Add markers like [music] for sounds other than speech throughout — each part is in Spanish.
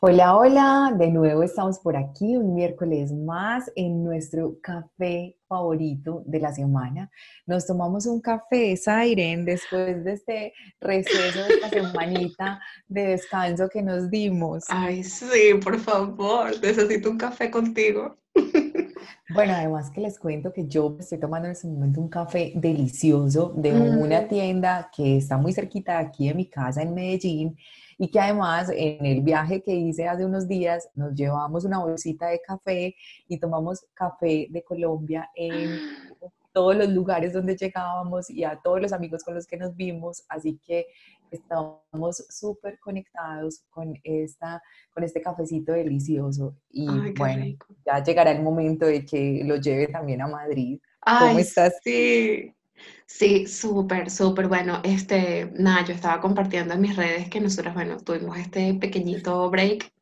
Hola, hola, de nuevo estamos por aquí un miércoles más en nuestro café favorito de la semana. Nos tomamos un café, Siren, después de este receso de esta semanita de descanso que nos dimos. Ay, sí, por favor, necesito un café contigo. Bueno, además que les cuento que yo estoy tomando en este momento un café delicioso de una tienda que está muy cerquita de aquí de mi casa en Medellín y que además en el viaje que hice hace unos días nos llevamos una bolsita de café y tomamos café de Colombia en [gasps] todos los lugares donde llegábamos y a todos los amigos con los que nos vimos, así que estamos súper conectados con, esta, con este cafecito delicioso y Ay, bueno, rico. ya llegará el momento de que lo lleve también a Madrid. ¿Cómo estás? sí. Sí, súper, súper bueno. Este, nada, yo estaba compartiendo en mis redes que nosotros, bueno, tuvimos este pequeñito break,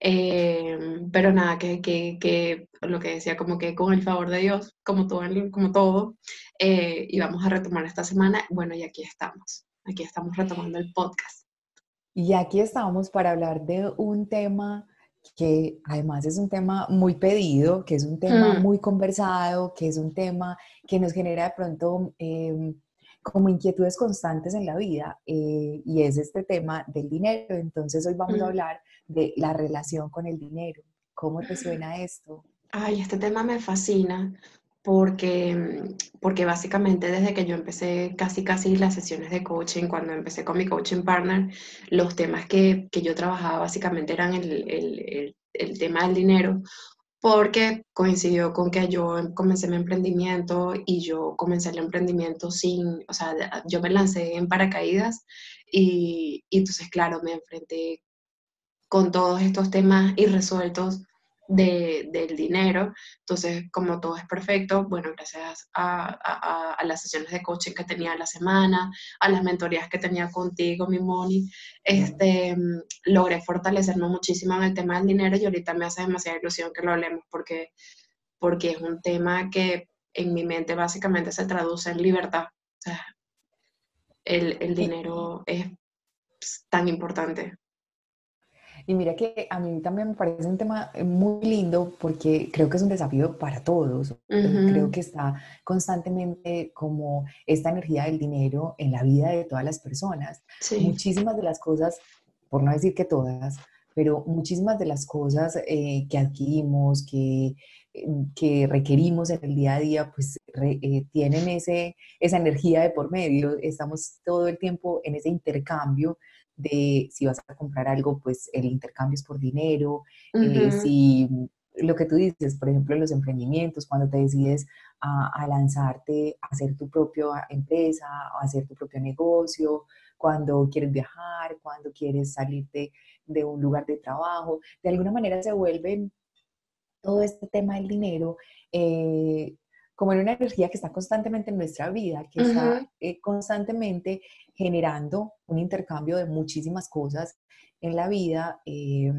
eh, pero nada, que, que, que lo que decía, como que con el favor de Dios, como todo, como todo, eh, íbamos a retomar esta semana. Bueno, y aquí estamos. Aquí estamos retomando el podcast. Y aquí estamos para hablar de un tema que además es un tema muy pedido, que es un tema Mm, muy conversado, que es un tema que nos genera de pronto em, como inquietudes constantes en la vida, eh, y es este tema del dinero. Entonces hoy vamos a mm. hablar de la relación con el dinero. ¿Cómo te suena esto? Ay, este tema me fascina porque, porque básicamente desde que yo empecé casi casi las sesiones de coaching, cuando empecé con mi coaching partner, los temas que, que yo trabajaba básicamente eran el, el, el, el tema del dinero, porque coincidió con que yo em- comencé mi emprendimiento y yo comencé el emprendimiento sin, o sea, yo me lancé en paracaídas y, y entonces, claro, me enfrenté con todos estos temas irresueltos de, del dinero. Entonces, como todo es perfecto, bueno, gracias a, a, a, las sesiones de coaching que tenía a la semana, a las mentorías que tenía contigo, mi Moni, este, logré fortalecerme muchísimo en el tema del dinero y ahorita me hace demasiada ilusión que lo hablemos porque, porque es un tema que en mi mente básicamente se traduce en libertad. O sea, el, el dinero es tan importante. Y mira que a mí también me parece un tema eh, muy lindo porque creo que es un desafío para todos. Eh, Creo Ujú, que está constantemente como esta energía del dinero en la vida de todas las personas. Sí. Muchísimas de las cosas, por no decir que todas, pero muchísimas de las cosas eh, que adquirimos, que, eh, que requerimos en el día a día, pues re- eh, tienen ese, esa energía de por medio. Estamos todo el tiempo en ese intercambio de si vas a comprar algo, pues el intercambio es por dinero, eh, si lo que tú dices, por ejemplo, en los emprendimientos, cuando te decides a, a lanzarte a hacer tu propia empresa, a hacer tu propio negocio, cuando quieres viajar, cuando quieres salirte de un lugar de trabajo, de alguna manera se vuelve todo este tema del dinero eh, como en una energía que está constantemente en nuestra vida, que está eh, constantemente generando un intercambio de muchísimas cosas en la vida eh,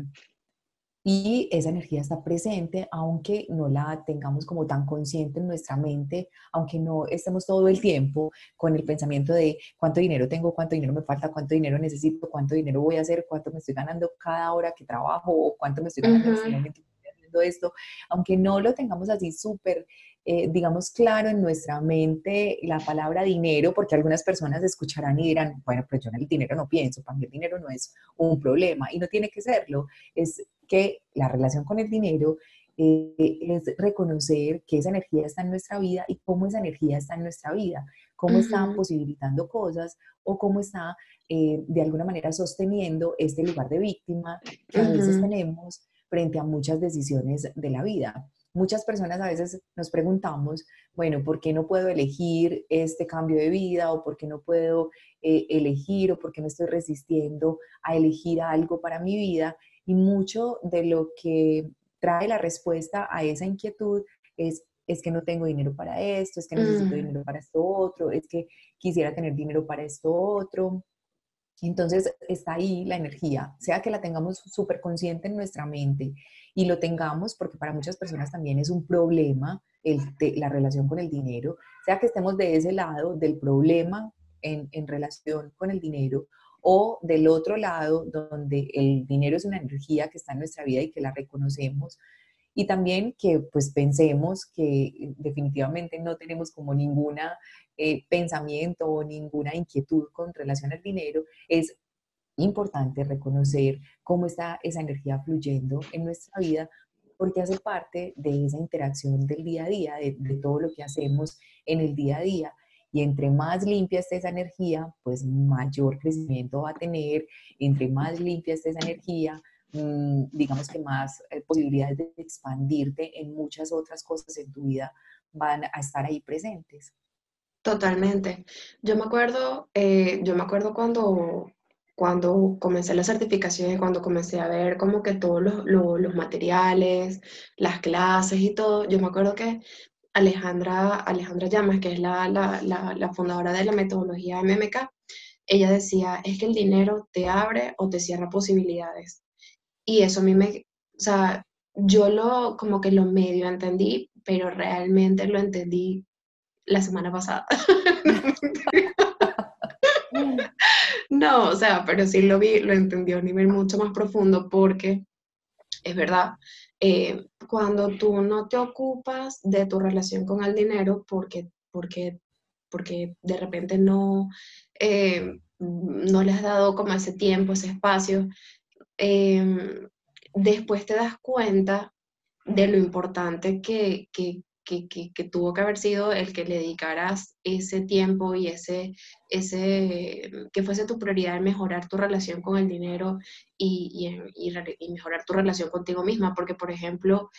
y esa energía está presente, aunque no la tengamos como tan consciente en nuestra mente, aunque no estemos todo el tiempo con el pensamiento de cuánto dinero tengo, cuánto dinero me falta, cuánto dinero necesito, cuánto dinero voy a hacer, cuánto me estoy ganando cada hora que trabajo o cuánto me estoy ganando en este momento que estoy haciendo esto, aunque no lo tengamos así súper, eh, digamos, claro en nuestra mente la palabra dinero, porque algunas personas escucharán y dirán, bueno, pues yo en el dinero no pienso, para mí el dinero no es un problema y no tiene que serlo, es que la relación con el dinero eh, es reconocer que esa energía está en nuestra vida y cómo esa energía está en nuestra vida, cómo está posibilitando cosas o cómo está eh, de alguna manera sosteniendo este lugar de víctima que a veces tenemos frente a muchas decisiones de la vida. Muchas personas a veces nos preguntamos, bueno, ¿por qué no puedo elegir este cambio de vida o por qué no puedo eh, elegir o por qué me estoy resistiendo a elegir algo para mi vida? Y mucho de lo que trae la respuesta a esa inquietud es, es que no tengo dinero para esto, es que necesito mm, dinero para esto otro, es que quisiera tener dinero para esto otro. Entonces está ahí la energía, sea que la tengamos súper consciente en nuestra mente y lo tengamos, porque para muchas personas también es un problema el, la relación con el dinero, sea que estemos de ese lado del problema en, en relación con el dinero o del otro lado, donde el dinero es una energía que está en nuestra vida y que la reconocemos, y también que pues pensemos que definitivamente no tenemos como ninguna eh, pensamiento o ninguna inquietud con relación al dinero, es importante reconocer cómo está esa energía fluyendo en nuestra vida porque hace parte de esa interacción del día a día, de, de todo lo que hacemos en el día a día. Y entre más limpia esté esa energía, pues mayor crecimiento va a tener. Entre más limpia esté esa energía, Mm, digamos que más eh, posibilidades de expandirte en muchas otras cosas en tu vida van a estar ahí presentes. Totalmente. Yo me acuerdo, eh, yo me acuerdo cuando, cuando comencé la certificación y cuando comencé a ver como que todos los, los, materiales, las clases y todo, yo me acuerdo que Alejandra, Alejandra Llamas, que es la, la, la, la fundadora de la metodología MMK, ella decía, es que el dinero te abre o te cierra posibilidades. Y eso a mí me, o sea, yo lo, como que lo medio entendí, pero realmente lo entendí la semana pasada. [laughs] [laughs] no, o sea, pero sí lo vi, lo entendí a un nivel mucho más profundo porque es verdad, eh, cuando tú no te ocupas de tu relación con el dinero porque, porque, porque de repente no, eh, no le has dado como ese tiempo, ese espacio, Em, después te das cuenta de lo importante que, que, tuvo que haber sido el que le dedicaras ese tiempo y ese, ese que fuese tu prioridad en mejorar tu relación con el dinero y, y, mejorar tu relación contigo misma. Porque, por ejemplo,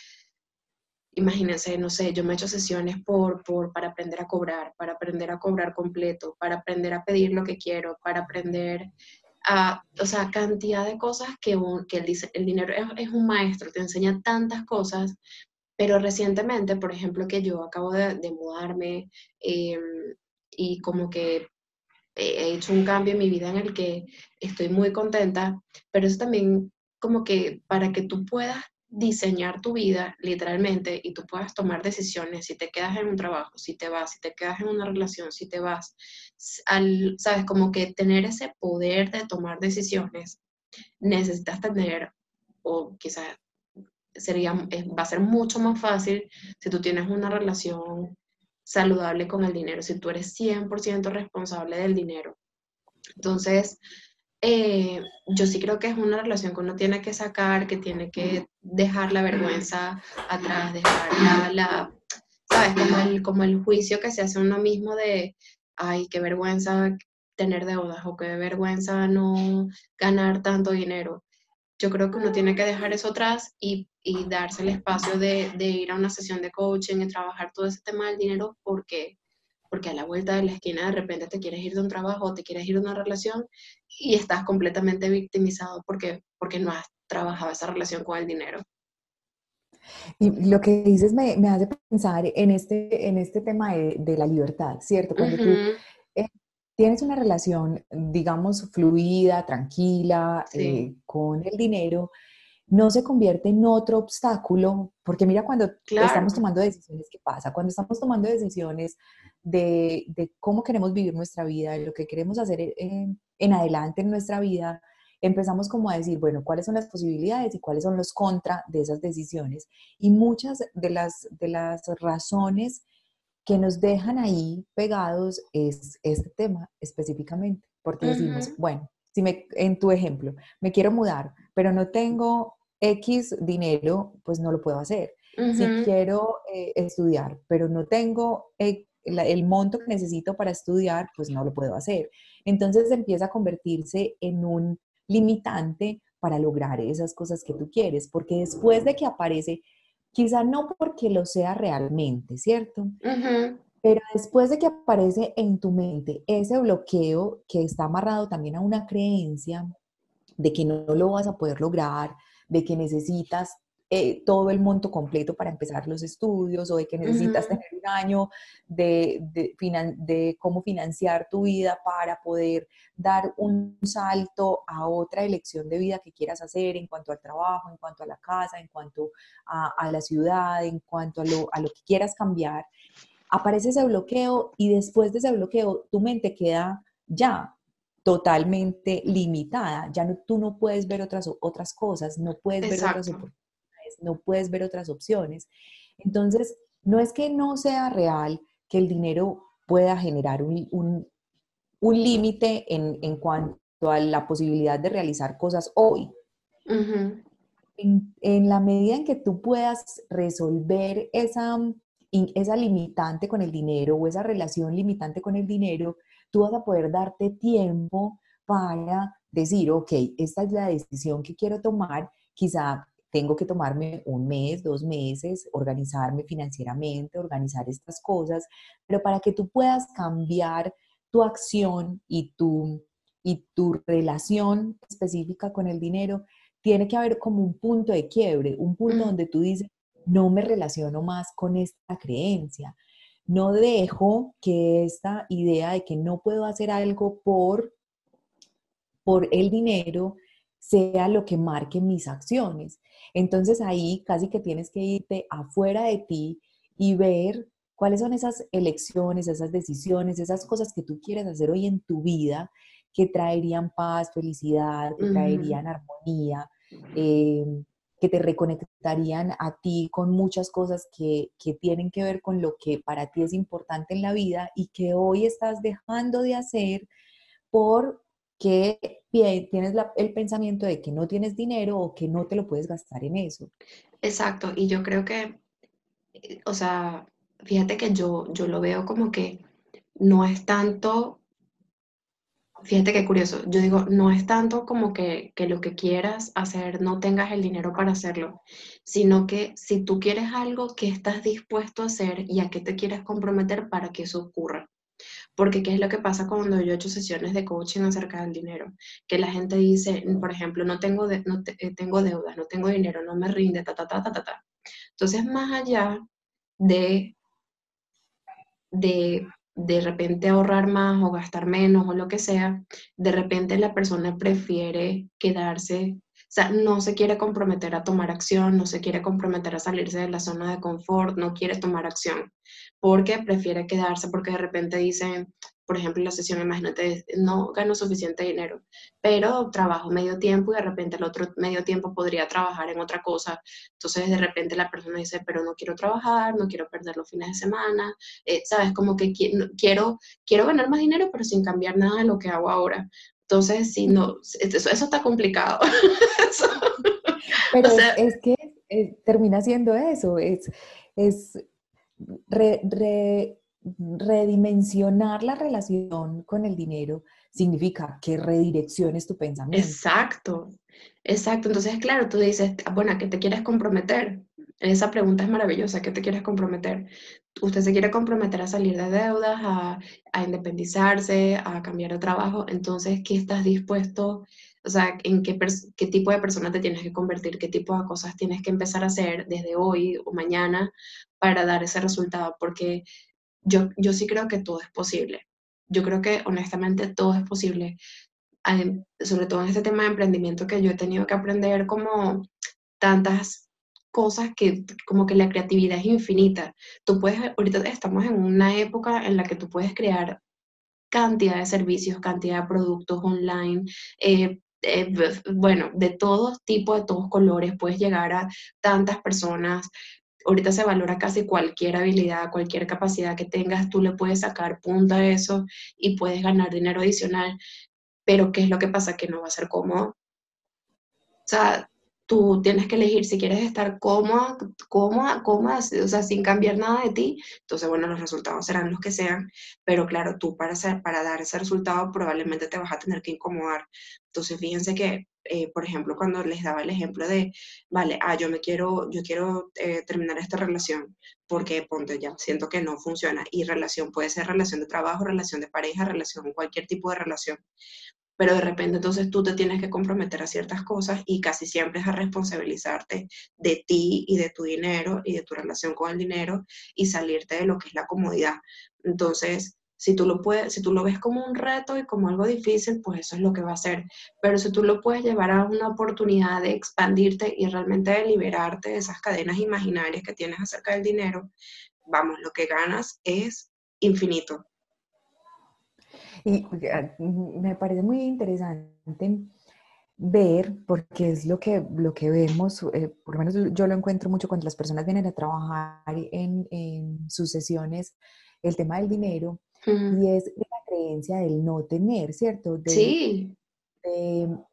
imagínense, no sé, yo me he hecho sesiones por, por, para aprender a cobrar, para aprender a cobrar completo, para aprender a pedir lo que quiero, para aprender o sea, cantidad de cosas que, que el, el, dinero es, un maestro, te enseña tantas cosas, pero recientemente, por ejemplo, que yo acabo de, mudarme em, y como que he hecho un cambio en mi vida en el que estoy muy contenta, pero eso también como que para que tú puedas diseñar tu vida literalmente y tú puedas tomar decisiones si te quedas en un trabajo, si te vas, si te quedas en una relación, si te vas, al, sabes, como que tener ese poder de tomar decisiones, necesitas tener, o quizás sería, va a ser mucho más fácil si tú tienes una relación saludable con el dinero, si tú eres 100% responsable del dinero. Entonces, eh, yo sí creo que es una relación que uno tiene que sacar, que tiene que dejar la vergüenza atrás, dejar la, ¿sabes? Como el, como el juicio que se hace uno mismo de, ay, qué vergüenza tener deudas o qué vergüenza no ganar tanto dinero. Yo creo que uno tiene que dejar eso atrás y, y darse el espacio de, de, ir a una sesión de coaching y trabajar todo ese tema del dinero porque porque a la vuelta de la esquina de repente te quieres ir de un trabajo o te quieres ir de una relación y estás completamente victimizado porque, porque no has trabajado esa relación con el dinero. Y lo que dices me, me hace pensar en este, en este tema de, de la libertad, ¿cierto? Cuando tú eh, tienes una relación, digamos, fluida, tranquila, eh, con el dinero, no se convierte en otro obstáculo, porque mira cuando estamos tomando decisiones, ¿qué pasa? Cuando estamos tomando decisiones de, de, cómo queremos vivir nuestra vida, de lo que queremos hacer en, en, adelante en nuestra vida, empezamos como a decir, bueno, ¿cuáles son las posibilidades y cuáles son los contra de esas decisiones? Y muchas de las, de las razones que nos dejan ahí pegados es este tema específicamente, porque decimos, bueno, si me, en tu ejemplo, me quiero mudar, pero no tengo X dinero, pues no lo puedo hacer. Si quiero eh, estudiar, pero no tengo el monto que necesito para estudiar, pues no lo puedo hacer. Entonces empieza a convertirse en un limitante para lograr esas cosas que tú quieres, porque después de que aparece, quizá no porque lo sea realmente, ¿cierto? Pero después de que aparece en tu mente ese bloqueo que está amarrado también a una creencia de que no lo vas a poder lograr, de que necesitas eh, todo el monto completo para empezar los estudios o de que necesitas tener un año de, de, cómo financiar tu vida para poder dar un salto a otra elección de vida que quieras hacer en cuanto al trabajo, en cuanto a la casa, en cuanto a, a la ciudad, en cuanto a lo, a lo que quieras cambiar. Aparece ese bloqueo y después de ese bloqueo tu mente queda ya totalmente limitada. Ya no, tú no puedes ver otras, otras cosas, no puedes ver otras oportunidades, no puedes ver otras opciones. Entonces, no es que no sea real que el dinero pueda generar un, un, límite en, en, cuanto a la posibilidad de realizar cosas hoy. en, en, la medida en que tú puedas resolver esa, esa limitante con el dinero o esa relación limitante con el dinero, tú vas a poder darte tiempo para decir, ok, esta es la decisión que quiero tomar, quizá tengo que tomarme un mes, dos meses, organizarme financieramente, organizar estas cosas, pero para que tú puedas cambiar tu acción y tu, y tu relación específica con el dinero, tiene que haber como un punto de quiebre, un punto donde tú dices, no me relaciono más con esta creencia, no dejo que esta idea de que no puedo hacer algo por, por el dinero sea lo que marque mis acciones. Entonces ahí casi que tienes que irte afuera de ti y ver cuáles son esas elecciones, esas decisiones, esas cosas que tú quieres hacer hoy en tu vida que traerían paz, felicidad, que traerían armonía, eh, que te reconectarían a ti con muchas cosas que, tienen que ver con lo que para ti es importante en la vida y que hoy estás dejando de hacer porque tienes el pensamiento de que no tienes dinero o que no te lo puedes gastar en eso. Exacto, y yo creo que, eh, o sea, fíjate que yo, yo lo veo como que no es tanto Fíjate qué curioso. Yo digo, no es tanto como que, lo que quieras hacer no tengas el dinero para hacerlo, sino que si tú quieres algo, ¿qué estás dispuesto a hacer y a qué te quieres comprometer para que eso ocurra? Porque ¿qué es lo que pasa cuando yo he hecho sesiones de coaching acerca del dinero? Que la gente dice, por ejemplo, no tengo, no eh, tengo deudas, no tengo dinero, no me rinde, ta, ta, ta, ta, ta, ta. Entonces, más allá de, de de repente ahorrar más o gastar menos o lo que sea, de repente la persona prefiere quedarse, sea, no se quiere comprometer a tomar acción, no se quiere comprometer a salirse de la zona de confort, no quiere tomar acción, porque prefiere quedarse porque de repente dicen, por ejemplo, en la sesión, imagínate, no gano suficiente dinero, pero trabajo medio tiempo y de repente el otro medio tiempo podría trabajar en otra cosa. Entonces, de repente la persona dice, pero no quiero trabajar, no quiero perder los fines de semana, eh, ¿sabes? Como que quiero, quiero ganar más dinero, pero sin cambiar nada de lo que hago ahora. Entonces, si no, eso, eso está complicado. [laughs] Pero es, que eh, termina siendo eso, es, es re, redimensionar la relación con el dinero significa que redirecciones tu pensamiento. Exacto, exacto. Entonces, claro, tú dices, ah, bueno, ¿a qué te quieres comprometer? Esa pregunta es maravillosa, ¿a qué te quieres comprometer? Usted se quiere comprometer a salir de deudas, a, independizarse, a cambiar de trabajo. Entonces, ¿qué estás dispuesto? O sea, ¿en qué, qué tipo de persona te tienes que convertir? ¿Qué tipo de cosas tienes que empezar a hacer desde hoy o mañana para dar ese resultado? Porque yo, yo sí creo que todo es posible. Yo creo que honestamente todo es posible. Sobre todo en este tema de emprendimiento que yo he tenido que aprender como tantas cosas que como que la creatividad es infinita. Tú puedes, ahorita estamos en una época en la que tú puedes crear cantidad de servicios, cantidad de productos online, eh, eh, bueno, de todos tipos, de todos colores, puedes llegar a tantas personas, ahorita se valora casi cualquier habilidad, cualquier capacidad que tengas, tú le puedes sacar punta a eso y puedes ganar dinero adicional, pero ¿qué es lo que pasa? Que no va a ser cómodo. O sea, tú tienes que elegir si quieres estar cómoda, cómoda, cómoda, o sea, sin cambiar nada de ti. Entonces, bueno, los resultados serán los que sean, pero claro, tú para, hacer, para dar ese resultado probablemente te vas a tener que incomodar. Entonces, fíjense que eh, por ejemplo, cuando les daba el ejemplo de, vale, ah, yo me quiero, yo quiero eh, terminar esta relación porque, ponte ya, siento que no funciona. Y relación puede ser relación de trabajo, relación de pareja, relación, cualquier tipo de relación. Pero de repente entonces tú te tienes que comprometer a ciertas cosas y casi siempre es a responsabilizarte de ti y de tu dinero y de tu relación con el dinero y salirte de lo que es la comodidad. Entonces, si tú, lo puedes, si tú lo ves como un reto y como algo difícil, pues eso es lo que va a ser. Pero si tú lo puedes llevar a una oportunidad de expandirte y realmente de liberarte de esas cadenas imaginarias que tienes acerca del dinero, vamos, lo que ganas es infinito. Y me parece muy interesante ver, porque es lo que, lo que vemos, eh, por lo menos yo lo encuentro mucho cuando las personas vienen a trabajar en, en sus sesiones, el tema del dinero, y es la creencia del no tener, ¿cierto? sí.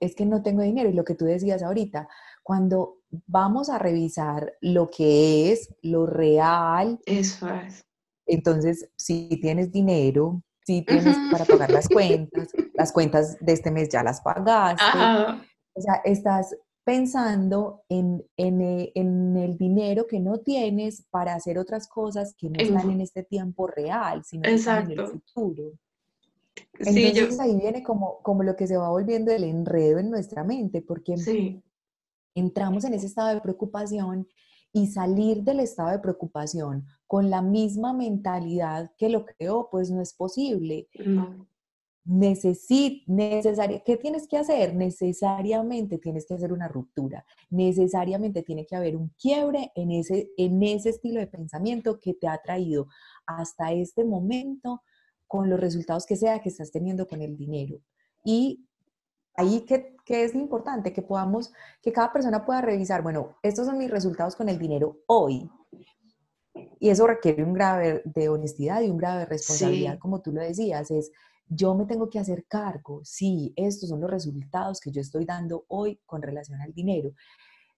es que no tengo dinero, y lo que tú decías ahorita, cuando vamos a revisar lo que es, lo real. Eso es. Entonces, si tienes dinero, si tienes para pagar las [laughs] cuentas, las cuentas de este mes ya las pagaste. O sea, estás pensando en, eh, en, el dinero que no tienes para hacer otras cosas que no están en este tiempo real, sino en el futuro. Entonces ahí viene como, como lo que se va volviendo el enredo en nuestra mente, porque entramos en ese estado de preocupación y salir del estado de preocupación con la misma mentalidad que lo creó, pues no es posible. No. necesaria, ¿qué tienes que hacer? Necesariamente tienes que hacer una ruptura, necesariamente tiene que haber un quiebre en ese, en ese estilo de pensamiento que te ha traído hasta este momento con los resultados que sea que estás teniendo con el dinero. Y ahí que, es importante que podamos, que cada persona pueda revisar, bueno, estos son mis resultados con el dinero hoy. Y eso requiere un grave de honestidad y un grave responsabilidad, como tú lo decías, es yo me tengo que hacer cargo, sí, estos son los resultados que yo estoy dando hoy con relación al dinero.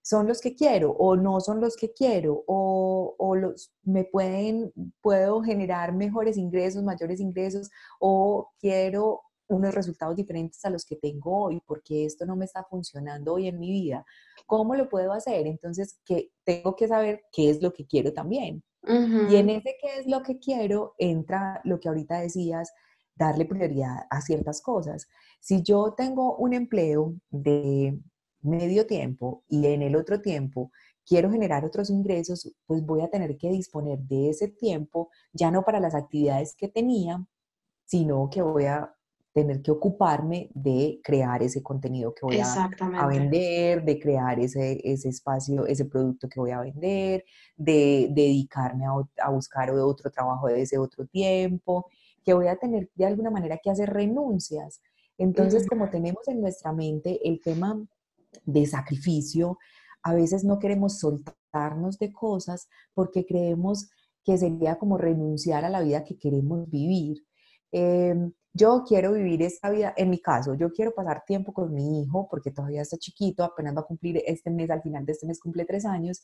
¿Son los que quiero o no son los que quiero? ¿O, o los, me pueden, puedo generar mejores ingresos, mayores ingresos? ¿O quiero unos resultados diferentes a los que tengo hoy, porque esto no me está funcionando hoy en mi vida. ¿Cómo lo puedo hacer? Entonces, que tengo que saber qué es lo que quiero también. Y en ese qué es lo que quiero entra lo que ahorita decías, darle prioridad a ciertas cosas. Si yo tengo un empleo de medio tiempo y en el otro tiempo quiero generar otros ingresos, pues voy a tener que disponer de ese tiempo ya no para las actividades que tenía, sino que voy a tener que ocuparme de crear ese contenido que voy a, vender, de crear ese, ese, espacio, ese producto que voy a vender, de, dedicarme a, buscar otro trabajo de ese otro tiempo, que voy a tener de alguna manera que hacer renuncias. Entonces, como tenemos en nuestra mente el tema de sacrificio, a veces no queremos soltarnos de cosas porque creemos que sería como renunciar a la vida que queremos vivir. Em, yo quiero vivir esta vida, en mi caso, yo quiero pasar tiempo con mi hijo porque todavía está chiquito, apenas va a cumplir este mes, al final de este mes cumple tres años.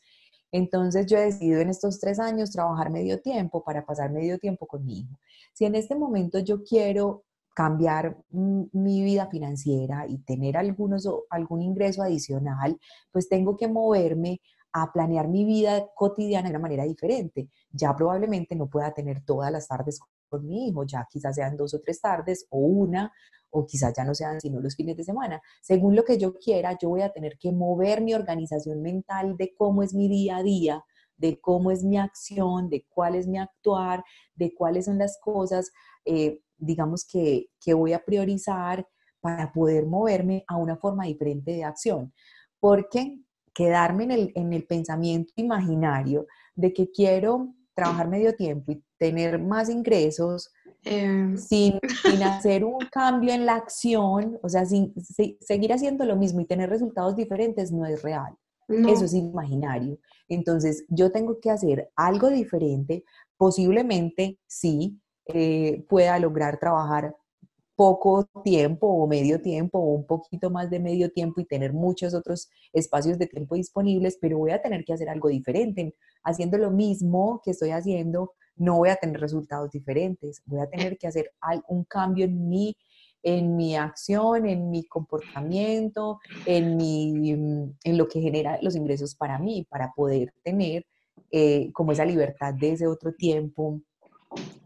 Entonces yo he decidido en estos tres años trabajar medio tiempo para pasar medio tiempo con mi hijo. Si en este momento yo quiero cambiar mi vida financiera y tener algunos, algún ingreso adicional, pues tengo que moverme a planear mi vida cotidiana de una manera diferente. Ya probablemente no pueda tener todas las tardes con mi hijo, ya quizás sean dos o tres tardes o una, o quizás ya no sean sino los fines de semana. Según lo que yo quiera, yo voy a tener que mover mi organización mental de cómo es mi día a día, de cómo es mi acción, de cuál es mi actuar, de cuáles son las cosas, eh, digamos, que, que voy a priorizar para poder moverme a una forma diferente de acción. Porque quedarme en el, en el pensamiento imaginario de que quiero trabajar medio tiempo y tener más ingresos em. sin, [laughs] sin, hacer un cambio en la acción, o sea, sin, seguir haciendo lo mismo y tener resultados diferentes no es real. Eso es imaginario. Entonces, yo tengo que hacer algo diferente, posiblemente sí eh, pueda lograr trabajar poco tiempo o medio tiempo o un poquito más de medio tiempo y tener muchos otros espacios de tiempo disponibles, pero voy a tener que hacer algo diferente. Haciendo lo mismo que estoy haciendo, no voy a tener resultados diferentes. Voy a tener que hacer un cambio en mi, en mi acción, en mi comportamiento, en, mi, en lo que genera los ingresos para mí, para poder tener eh, como esa libertad de ese otro tiempo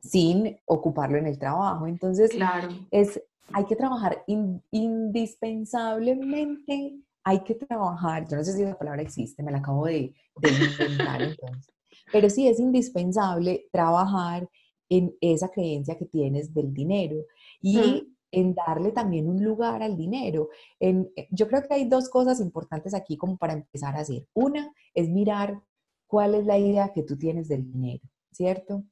sin ocuparlo en el trabajo. Entonces, claro. es, hay que trabajar indispensablemente, hay que trabajar, yo no sé si la palabra existe, me la acabo de, inventar entonces, pero sí es indispensable trabajar en esa creencia que tienes del dinero y en darle también un lugar al dinero. En, yo creo que hay dos cosas importantes aquí como para empezar a hacer. Una es mirar cuál es la idea que tú tienes del dinero, ¿cierto?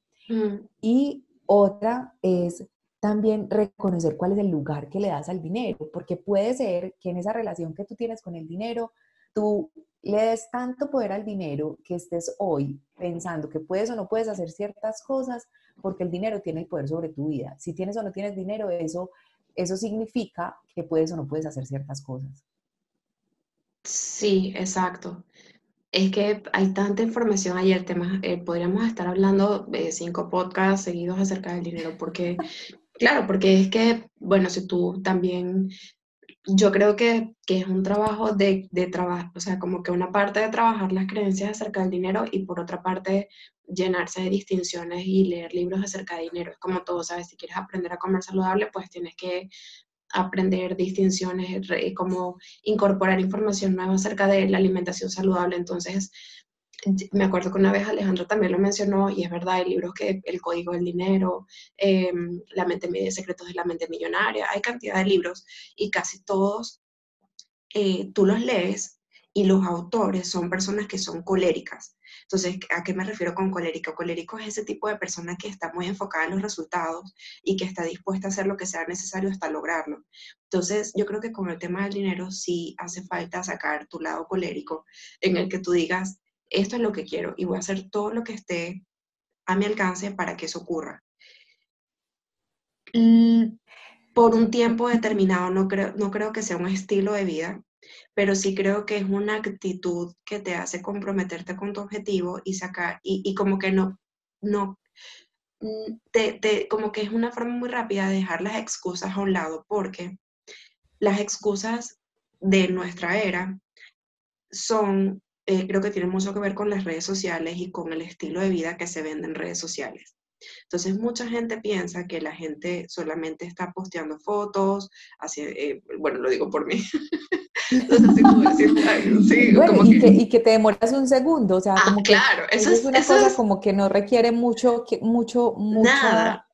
Y otra es también reconocer cuál es el lugar que le das al dinero, porque puede ser que en esa relación que tú tienes con el dinero, tú le des tanto poder al dinero que estés hoy pensando que puedes o no puedes hacer ciertas cosas porque el dinero tiene el poder sobre tu vida. Si tienes o no tienes dinero, eso, eso significa que puedes o no puedes hacer ciertas cosas. Sí, exacto. Es que hay tanta información ayer, temas, eh, podríamos estar hablando de cinco podcasts seguidos acerca del dinero, porque, claro, porque es que, bueno, si tú también yo creo que, es un trabajo de, de trabajo, o sea, como que una parte de trabajar las creencias acerca del dinero y por otra parte llenarse de distinciones y leer libros acerca de dinero. Es como todo, ¿sabes? Si quieres aprender a comer saludable, pues tienes que aprender distinciones, como incorporar información nueva acerca de la alimentación saludable. Entonces, me acuerdo que una vez Alejandro también lo mencionó, y es verdad, hay libros que El Código del Dinero, em, La mente secretos de la mente millonaria, hay cantidad de libros y casi todos eh, tú los lees y los autores son personas que son coléricas. Entonces, ¿a qué me refiero con colérico? Colérico es ese tipo de persona que está muy enfocada en los resultados y que está dispuesta a hacer lo que sea necesario hasta lograrlo. Entonces, yo creo que con el tema del dinero sí hace falta sacar tu lado colérico en el que tú digas, esto es lo que quiero y voy a hacer todo lo que esté a mi alcance para que eso ocurra. Por un tiempo determinado, no creo, no creo que sea un estilo de vida, pero sí creo que es una actitud que te hace comprometerte con tu objetivo y sacar, y, como que no, no, mm, te, como que es una forma muy rápida de dejar las excusas a un lado, porque las excusas de nuestra era son eh, creo que tiene mucho que ver con las redes sociales y con el estilo de vida que se vende en redes sociales. Entonces, mucha gente piensa que la gente solamente está posteando fotos, así, eh, bueno, lo digo por mí. [laughs] y, que, te demoras un segundo, o sea, ah, claro, eso es, una cosa como que no requiere mucho, mucho, Nada.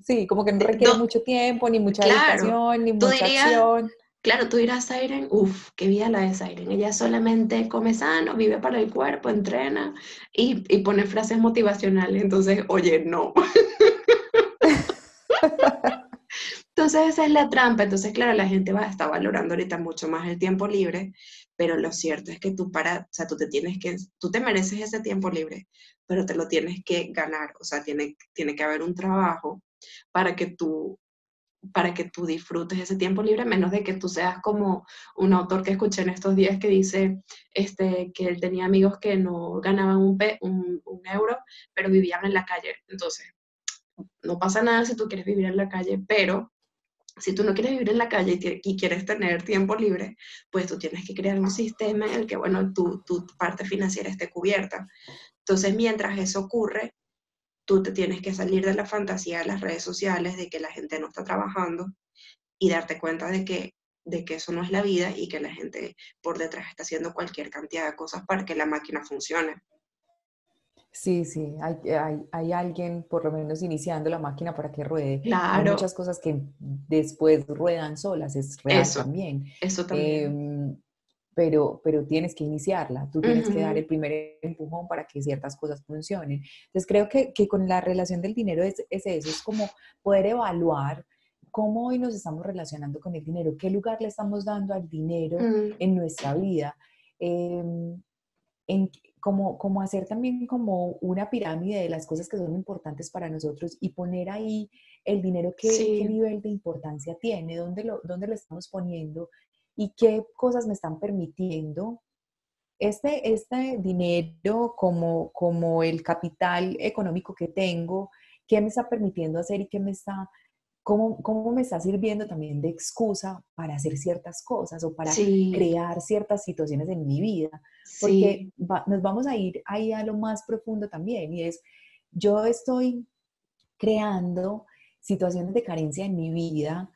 Sí, como que no requiere mucho tiempo, ni mucha dedicación, ni mucha acción. Claro, tú dirás, Siren, uff, qué vida la de Siren. Ella solamente come sano, vive para el cuerpo, entrena y, y pone frases motivacionales. Entonces, oye, no. [laughs] Entonces, esa es la trampa. Entonces, claro, la gente va a estar valorando ahorita mucho más el tiempo libre, pero lo cierto es que tú para, o sea, tú te tienes que, tú te mereces ese tiempo libre, pero te lo tienes que ganar. O sea, tiene, tiene que haber un trabajo para que tú para que tú disfrutes ese tiempo libre, menos de que tú seas como un autor que escuché en estos días que dice este, que él tenía amigos que no ganaban un, un, euro, pero vivían en la calle. Entonces, no pasa nada si tú quieres vivir en la calle, pero si tú no quieres vivir en la calle y, quieres tener tiempo libre, pues tú tienes que crear un sistema en el que, bueno, tu, tu parte financiera esté cubierta. Entonces, mientras eso ocurre, tú te tienes que salir de la fantasía de las redes sociales, de que la gente no está trabajando y darte cuenta de que, de que eso no es la vida y que la gente por detrás está haciendo cualquier cantidad de cosas para que la máquina funcione. Sí, sí, hay, hay, hay, alguien por lo menos iniciando la máquina para que ruede. Claro. Hay muchas cosas que después ruedan solas, es real también. Eso también. Em, pero, pero tienes que iniciarla, tú tienes que dar el primer empujón para que ciertas cosas funcionen. Entonces creo que, que con la relación del dinero es, es, eso, es como poder evaluar cómo hoy nos estamos relacionando con el dinero, qué lugar le estamos dando al dinero mm. en nuestra vida, em, en, como, como hacer también como una pirámide de las cosas que son importantes para nosotros y poner ahí el dinero, qué, qué nivel de importancia tiene, dónde lo, dónde lo estamos poniendo y qué cosas me están permitiendo. Este, este dinero como, como el capital económico que tengo, qué me está permitiendo hacer y qué me está, cómo, cómo me está sirviendo también de excusa para hacer ciertas cosas o para crear ciertas situaciones en mi vida. Porque nos vamos a ir ahí a lo más profundo también y es, yo estoy creando situaciones de carencia en mi vida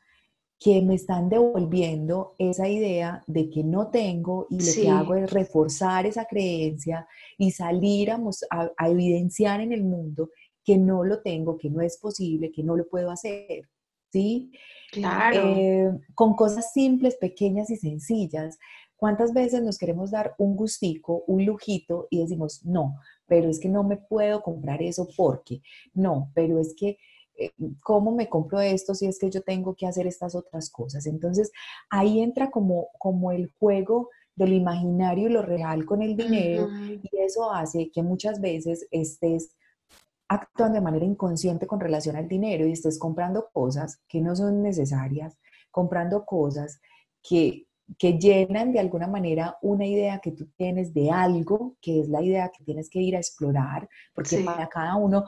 que me están devolviendo esa idea de que no tengo y lo que hago es reforzar esa creencia y salir a, a, evidenciar en el mundo que no lo tengo, que no es posible, que no lo puedo hacer. ¿Sí? Claro. Eh, con cosas simples, pequeñas y sencillas. ¿Cuántas veces nos queremos dar un gustico, un lujito y decimos, no, pero es que no me puedo comprar eso porque, no, pero es que eh, ¿cómo me compro esto si es que yo tengo que hacer estas otras cosas? Entonces, ahí entra como, como el juego de lo imaginario y lo real con el dinero y eso hace que muchas veces estés actuando de manera inconsciente con relación al dinero y estés comprando cosas que no son necesarias, comprando cosas que, que llenan de alguna manera una idea que tú tienes de algo, que es la idea que tienes que ir a explorar, porque para cada uno,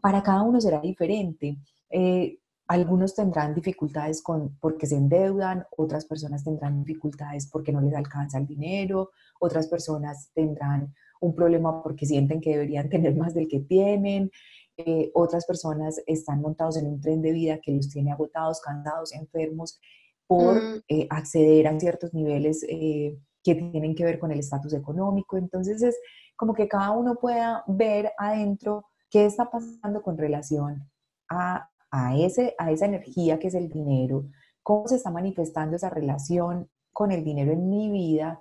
para cada uno será diferente. Eh, algunos tendrán dificultades con, porque se endeudan, otras personas tendrán dificultades porque no les alcanza el dinero, otras personas tendrán un problema porque sienten que deberían tener más del que tienen, eh, otras personas están montados en un tren de vida que los tiene agotados, cansados, enfermos, por mm. eh, acceder a ciertos niveles eh, que tienen que ver con el estatus económico. Entonces es como que cada uno pueda ver adentro qué está pasando con relación a, a, ese, a esa energía que es el dinero, cómo se está manifestando esa relación con el dinero en mi vida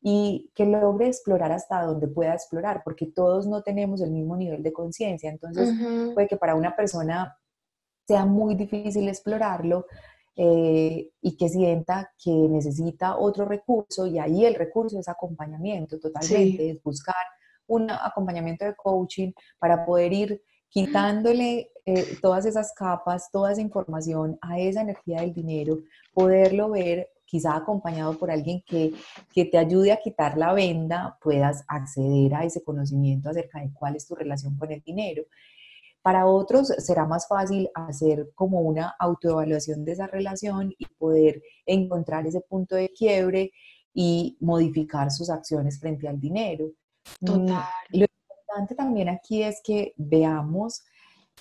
y que logre explorar hasta donde pueda explorar, porque todos no tenemos el mismo nivel de conciencia. Entonces, puede que para una persona sea muy difícil explorarlo, eh, y que sienta que necesita otro recurso y ahí el recurso es acompañamiento totalmente, es buscar un acompañamiento de coaching para poder ir quitándole eh, todas esas capas, toda esa información a esa energía del dinero, poderlo ver quizá acompañado por alguien que, que, te ayude a quitar la venda, puedas acceder a ese conocimiento acerca de cuál es tu relación con el dinero. Para otros será más fácil hacer como una autoevaluación de esa relación y poder encontrar ese punto de quiebre y modificar sus acciones frente al dinero. Mm, Total. Lo importante también aquí es que veamos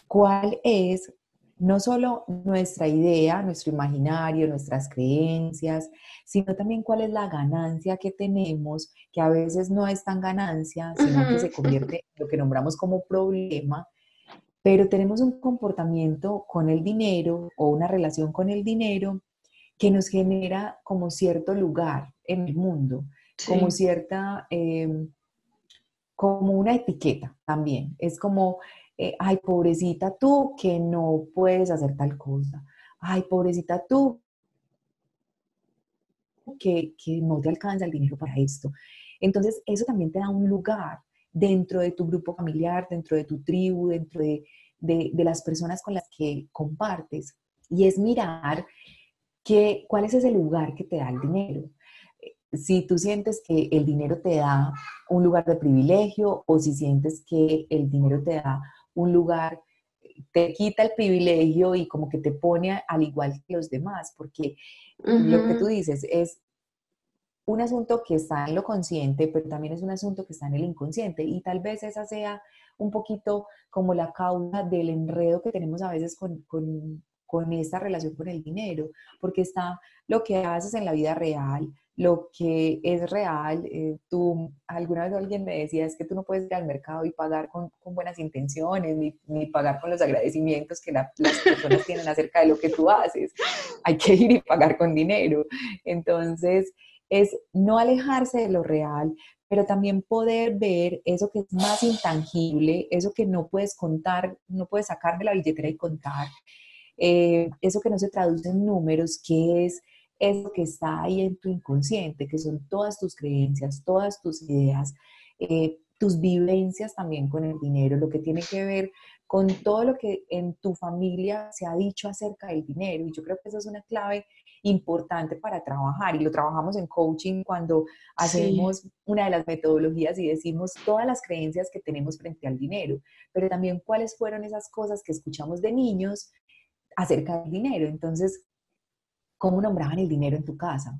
cuál es no solo nuestra idea, nuestro imaginario, nuestras creencias, sino también cuál es la ganancia que tenemos, que a veces no es tan ganancia, sino que se convierte en lo que nombramos como problema, pero tenemos un comportamiento con el dinero o una relación con el dinero que nos genera como cierto lugar en el mundo, como cierta, em, como una etiqueta también. Es como, eh, ay, pobrecita tú que no puedes hacer tal cosa. Ay, pobrecita tú que, que no te alcanza el dinero para esto. Entonces, eso también te da un lugar dentro de tu grupo familiar, dentro de tu tribu, dentro de, las personas con las que compartes. Y es mirar que, cuál es ese lugar que te da el dinero. Si tú sientes que el dinero te da un lugar de privilegio o si sientes que el dinero te da un lugar, te quita el privilegio y como que te pone al igual que los demás, porque lo que tú dices es un asunto que está en lo consciente, pero también es un asunto que está en el inconsciente y tal vez esa sea un poquito como la causa del enredo que tenemos a veces con, con, con esta relación con el dinero, porque está lo que haces en la vida real, lo que es real. Eh, tú, alguna vez alguien me decía, es que tú no puedes ir al mercado y pagar con, con buenas intenciones, ni, pagar con los agradecimientos que las personas tienen acerca de lo que tú haces. Hay que ir y pagar con dinero. Entonces, es no alejarse de lo real, pero también poder ver eso que es más intangible, eso que no puedes contar, no puedes sacar de la billetera y contar, eh, eso que no se traduce en números, que es eso que está ahí en tu inconsciente, que son todas tus creencias, todas tus ideas, eh, tus vivencias también con el dinero, lo que tiene que ver con todo lo que en tu familia se ha dicho acerca del dinero. Y yo creo que esa es una clave importante para trabajar y lo trabajamos en coaching cuando hacemos una de las metodologías y decimos todas las creencias que tenemos frente al dinero, pero también cuáles fueron esas cosas que escuchamos de niños acerca del dinero. Entonces, ¿cómo nombraban el dinero en tu casa?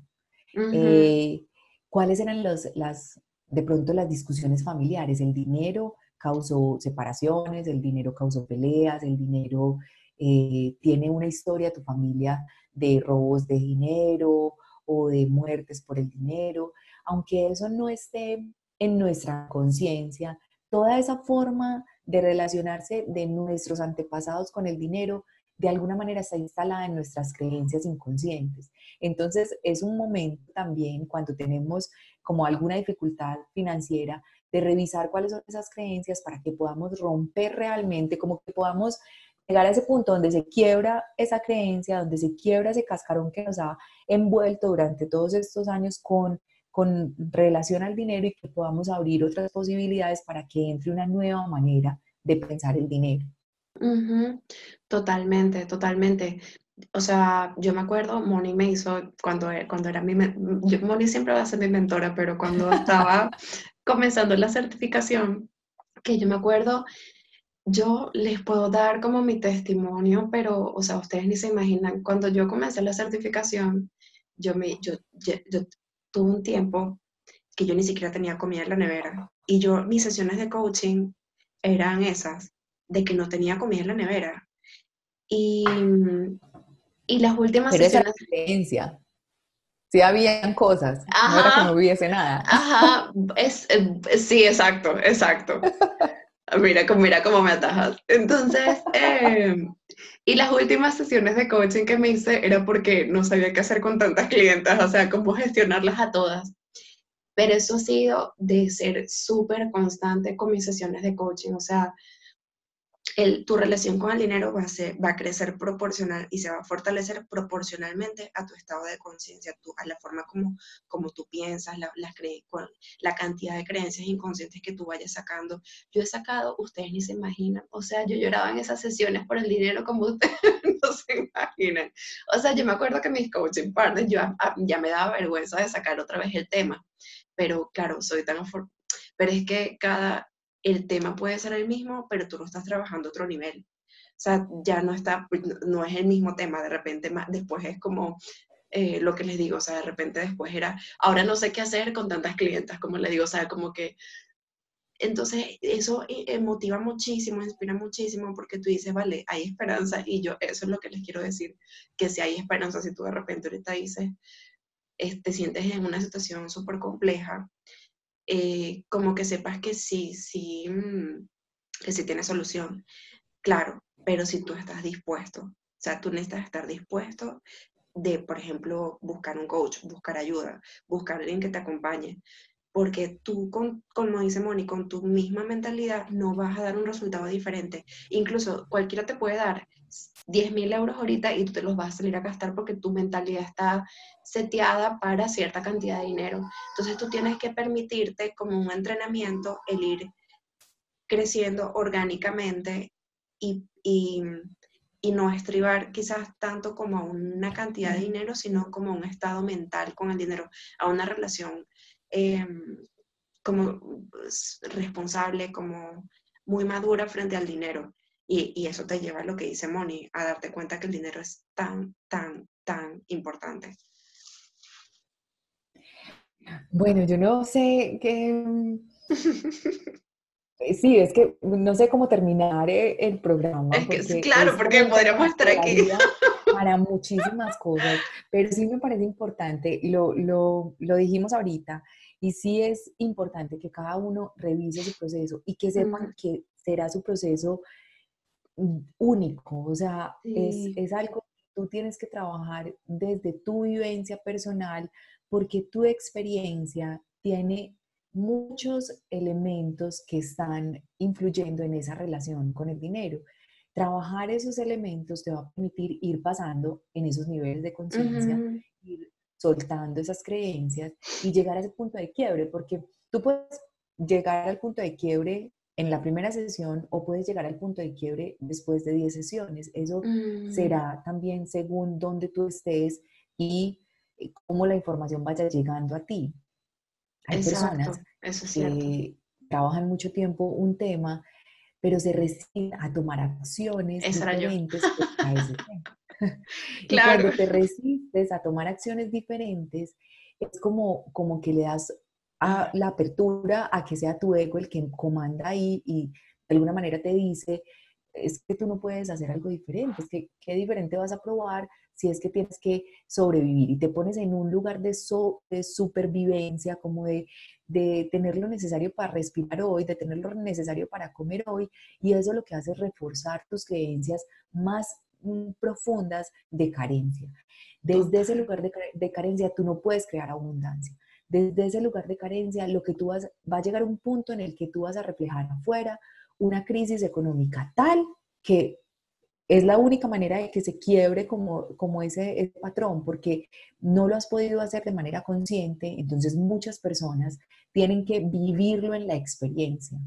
Eh, ¿Cuáles eran los, las, de pronto las discusiones familiares? El dinero causó separaciones, el dinero causó peleas, el dinero eh, tiene una historia, tu familia de robos de dinero o de muertes por el dinero, aunque eso no esté en nuestra conciencia, toda esa forma de relacionarse de nuestros antepasados con el dinero de alguna manera está instalada en nuestras creencias inconscientes. Entonces es un momento también cuando tenemos como alguna dificultad financiera de revisar cuáles son esas creencias para que podamos romper realmente, como que podamos llegar a ese punto donde se quiebra esa creencia, donde se quiebra ese cascarón que nos ha envuelto durante todos estos años con, con relación al dinero y que podamos abrir otras posibilidades para que entre una nueva manera de pensar el dinero. Totalmente, totalmente. O sea, yo me acuerdo, Moni me hizo, cuando, e, cuando era mi, Moni siempre va a ser mi mentora, pero cuando estaba [laughs] comenzando la certificación, que yo me acuerdo, yo les puedo dar como mi testimonio, pero, o sea, ustedes ni se imaginan, cuando yo comencé la certificación, yo, me, yo, yo, yo tuve un tiempo que yo ni siquiera tenía comida en la nevera. Y yo, mis sesiones de coaching eran esas, de que no tenía comida en la nevera. Y, y las últimas Pero sesiones... Esa creencia. Sí habían cosas, no era que no hubiese nada. Ajá, es, sí, exacto, exacto. [laughs] Mira, mira cómo me atajas. Entonces, em, y las últimas sesiones de coaching que me hice era porque no sabía qué hacer con tantas clientas, o sea, cómo gestionarlas a todas. Pero eso ha sido de ser súper constante con mis sesiones de coaching, o sea, tu relación con el dinero va a, crecer proporcional y se va a fortalecer proporcionalmente a tu estado de conciencia, a la forma como, como tú piensas, la, la, la, cantidad de creencias inconscientes que tú vayas sacando. Yo he sacado, ustedes ni se imaginan, o sea, yo lloraba en esas sesiones por el dinero como [laughs] ustedes no se imaginan. O sea, yo me acuerdo que mis coaching partners, yo ya me daba vergüenza de sacar otra vez el tema, pero claro, soy tan... Pero es que cada, el tema puede ser el mismo, pero tú lo estás trabajando otro nivel. O sea, ya no está, pues, no es el mismo tema, de repente más, después es como eh, lo que les digo, o sea, de repente después era, ahora no sé qué hacer con tantas clientas, como les digo, o sea, como que, entonces eso eh, motiva muchísimo, inspira muchísimo, porque tú dices, vale, hay esperanza, y yo, eso es lo que les quiero decir, que si hay esperanza, si tú de repente ahorita dices, te sientes en una situación súper compleja, eh, como que sepas que sí, sí, mm, que sí tiene solución. Claro, pero si tú estás dispuesto, o sea, tú necesitas estar dispuesto de, por ejemplo, buscar un coach, buscar ayuda, buscar alguien que te acompañe, porque tú, con, como dice Moni, con tu misma mentalidad no vas a dar un resultado diferente. Incluso cualquiera te puede dar 10 mil euros ahorita y tú te los vas a salir a gastar porque tu mentalidad está seteada para cierta cantidad de dinero. Entonces tú tienes que permitirte como un entrenamiento el ir creciendo orgánicamente y, y, y no estribar quizás tanto como a una cantidad de dinero, sino como a un estado mental con el dinero, a una relación em, como pues, responsable, como muy madura frente al dinero. Y, eso te lleva a lo que dice Moni, a darte cuenta que el dinero es tan, tan, tan importante. Bueno, yo no sé qué... [laughs] Sí, es que no sé cómo terminar eh, el programa. claro, porque podríamos estar aquí. [laughs] Para muchísimas cosas, pero sí me parece importante, lo, lo, lo dijimos ahorita, y sí es importante que cada uno revise su proceso y que sepan que será su proceso único, o sea, es, es algo que tú tienes que trabajar desde tu vivencia personal porque tu experiencia tiene muchos elementos que están influyendo en esa relación con el dinero. Trabajar esos elementos te va a permitir ir pasando en esos niveles de conciencia, ir soltando esas creencias y llegar a ese punto de quiebre, porque tú puedes llegar al punto de quiebre en la primera sesión o puedes llegar al punto de quiebre después de 10 sesiones. Eso mm. será también según dónde tú estés y eh, cómo la información vaya llegando a ti. Hay personas que trabajan mucho tiempo un tema, pero se resisten a tomar acciones diferentes [laughs] a ese tema. [laughs] claro. cuando te resistes a tomar acciones diferentes, es como, como que le das a la apertura a que sea tu ego el que comanda ahí y de alguna manera te dice, es que tú no puedes hacer algo diferente, es que qué diferente vas a probar si es que tienes que sobrevivir y te pones en un lugar de, de supervivencia, como de, de tener lo necesario para respirar hoy, de tener lo necesario para comer hoy, y eso lo que hace es reforzar tus creencias más mm, profundas de carencia. Desde ese lugar de, de carencia tú no puedes crear abundancia desde ese lugar de carencia, lo que tú vas, va a llegar a un punto en el que tú vas a reflejar afuera una crisis económica tal que es la única manera de que se quiebre como, como ese, patrón, porque no lo has podido hacer de manera consciente, entonces muchas personas tienen que vivirlo en la experiencia.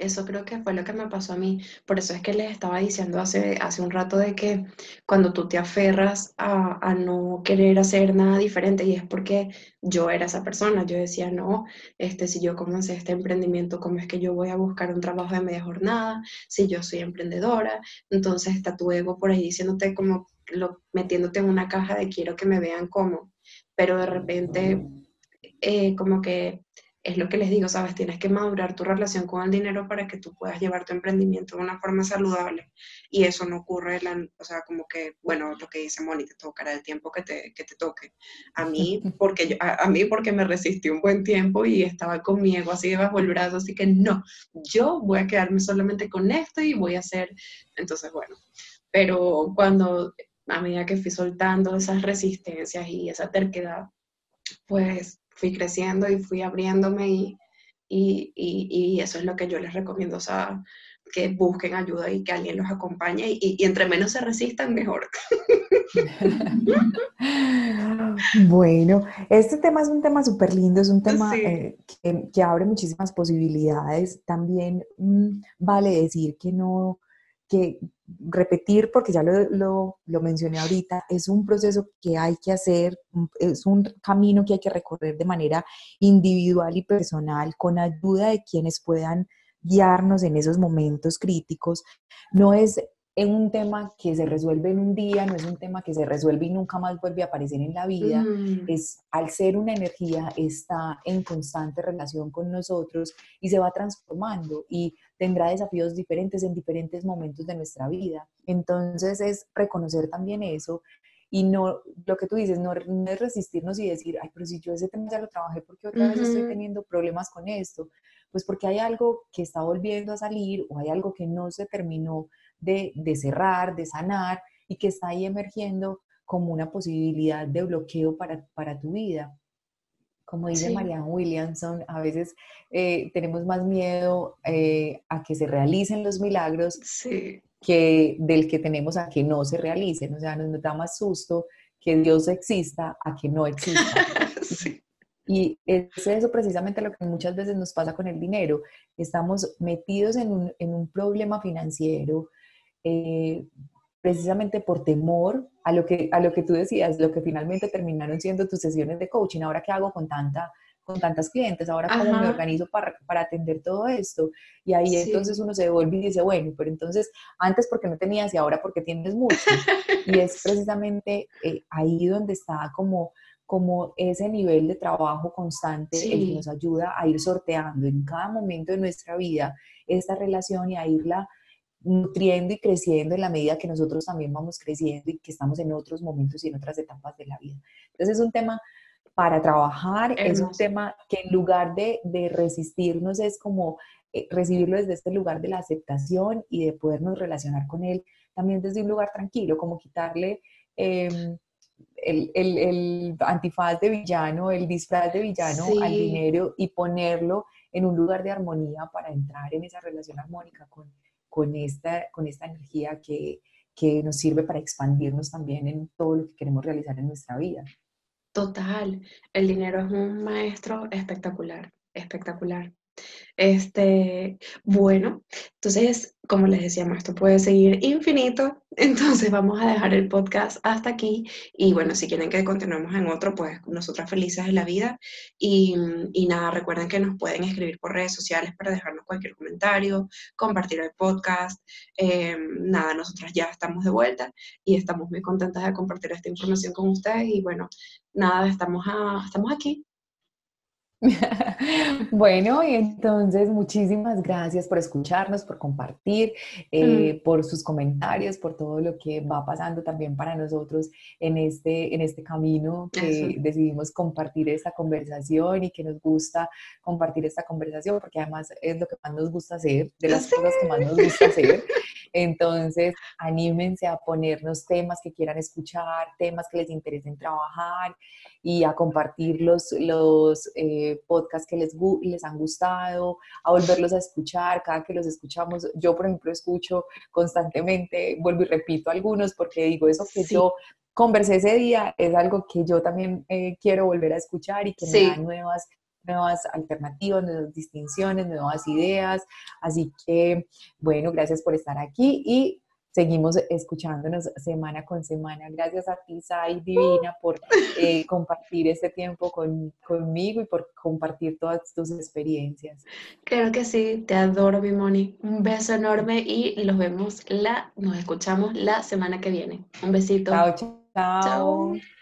Eso creo que fue lo que me pasó a mí. Por eso es que les estaba diciendo hace, hace un rato de que cuando tú te aferras a, a, no querer hacer nada diferente, y es porque yo era esa persona, yo decía, no, este, si yo comencé este emprendimiento, ¿cómo es que yo voy a buscar un trabajo de media jornada? Si yo soy emprendedora, entonces está tu ego por ahí diciéndote como, lo, metiéndote en una caja de quiero que me vean como, pero de repente eh, como que es lo que les digo, ¿sabes? Tienes que madurar tu relación con el dinero para que tú puedas llevar tu emprendimiento de una forma saludable. Y eso no ocurre, o sea, como que, bueno, lo que dice Moni, te tocará el tiempo que te, que te toque. A mí, [laughs] porque yo, a, mí porque me resistí un buen tiempo y estaba con mi ego así debajo del brazo, así que no, yo voy a quedarme solamente con esto y voy a hacer, entonces, bueno, pero cuando, a medida que fui soltando esas resistencias y esa terquedad, pues fui creciendo y fui abriéndome y, y, y, eso es lo que yo les recomiendo, o sea, que busquen ayuda y que alguien los acompañe y, y entre menos se resistan, mejor. [laughs] bueno, este tema es un tema súper lindo, es un tema eh, que, que, abre muchísimas posibilidades. También mm, vale decir que no, que repetir, porque ya lo, lo, mencioné ahorita, es un proceso que hay que hacer, es un camino que hay que recorrer de manera individual y personal, con ayuda de quienes puedan guiarnos en esos momentos críticos. No es es un tema que se resuelve en un día, no es un tema que se resuelve y nunca más vuelve a aparecer en la vida. Mm. Es al ser una energía está en constante relación con nosotros y se va transformando y tendrá desafíos diferentes en diferentes momentos de nuestra vida. Entonces es reconocer también eso y no, lo que tú dices, no, es resistirnos y decir, ay, pero si yo ese tema ya lo trabajé, ¿por qué otra vez estoy teniendo problemas con esto? Pues porque hay algo que está volviendo a salir o hay algo que no se terminó de, cerrar, de sanar y que está ahí emergiendo como una posibilidad de bloqueo para, tu vida. Como dice Marianne Williamson, a veces eh, tenemos más miedo eh, a que se realicen los milagros que del que tenemos a que no se realicen. O sea, nos da más susto que Dios exista a que no exista. [laughs] Y es eso precisamente lo que muchas veces nos pasa con el dinero. Estamos metidos en un, en un problema financiero, eh, precisamente por temor a lo, que, a lo que tú decías, lo que finalmente terminaron siendo tus sesiones de coaching. Ahora, ¿qué hago con, tanta, con tantas clientes? Ahora, ¿cómo me organizo para, para, atender todo esto? Y ahí entonces uno se devuelve y dice, bueno, pero entonces antes porque no tenías y ahora porque tienes mucho. y es [laughs] precisamente eh, ahí donde está como como ese nivel de trabajo constante el que nos ayuda a ir sorteando en cada momento de nuestra vida esta relación y a irla nutriendo y creciendo en la medida que nosotros también vamos creciendo y que estamos en otros momentos y en otras etapas de la vida. Entonces es un tema para trabajar, es un tema que en lugar de, de resistirnos es como eh, recibirlo desde este lugar de la aceptación y de podernos relacionar con él también desde un lugar tranquilo, como quitarle em, el, el, el, antifaz de villano, el disfraz de villano al dinero y ponerlo en un lugar de armonía para entrar en esa relación armónica con, con esta, con esta energía que, que nos sirve para expandirnos también en todo lo que queremos realizar en nuestra vida. Total, el dinero es un maestro espectacular, espectacular. Este, bueno, entonces, como les decíamos, esto puede seguir infinito, [laughs] entonces vamos a dejar el podcast hasta aquí y bueno, si quieren que continuemos en otro, pues nosotras felices de la vida y, y nada, recuerden que nos pueden escribir por redes sociales para dejarnos cualquier comentario, compartir el podcast, eh, nada, nosotras ya estamos de vuelta y estamos muy contentas de compartir esta información con ustedes y bueno, nada, estamos, a, estamos aquí [laughs] bueno, y entonces muchísimas gracias por escucharnos, por compartir, eh, mm. por sus comentarios, por todo lo que va pasando también para nosotros en este, en este camino que decidimos compartir esta conversación y que nos gusta compartir esta conversación porque además es lo que más nos gusta hacer, de las cosas que más nos gusta hacer. Entonces, anímense a ponernos temas que quieran escuchar, temas que les interesen trabajar y a compartir los... los eh, eh, podcasts que les, les han gustado, a volverlos a escuchar, cada que los escuchamos. Yo, por ejemplo, escucho constantemente, vuelvo y repito algunos porque digo, eso que yo conversé ese día es algo que yo también eh, quiero volver a escuchar y que me da nuevas nuevas alternativas, nuevas distinciones, nuevas ideas. Así que, bueno, gracias por estar aquí y seguimos escuchándonos semana con semana. Gracias a ti, Sai Divina, por eh, compartir este tiempo conmigo y por compartir todas tus experiencias. Claro que sí, te adoro, mi Moni. Un beso enorme y los vemos, la, nos escuchamos la semana que viene. Un besito. Chao, chao. chao.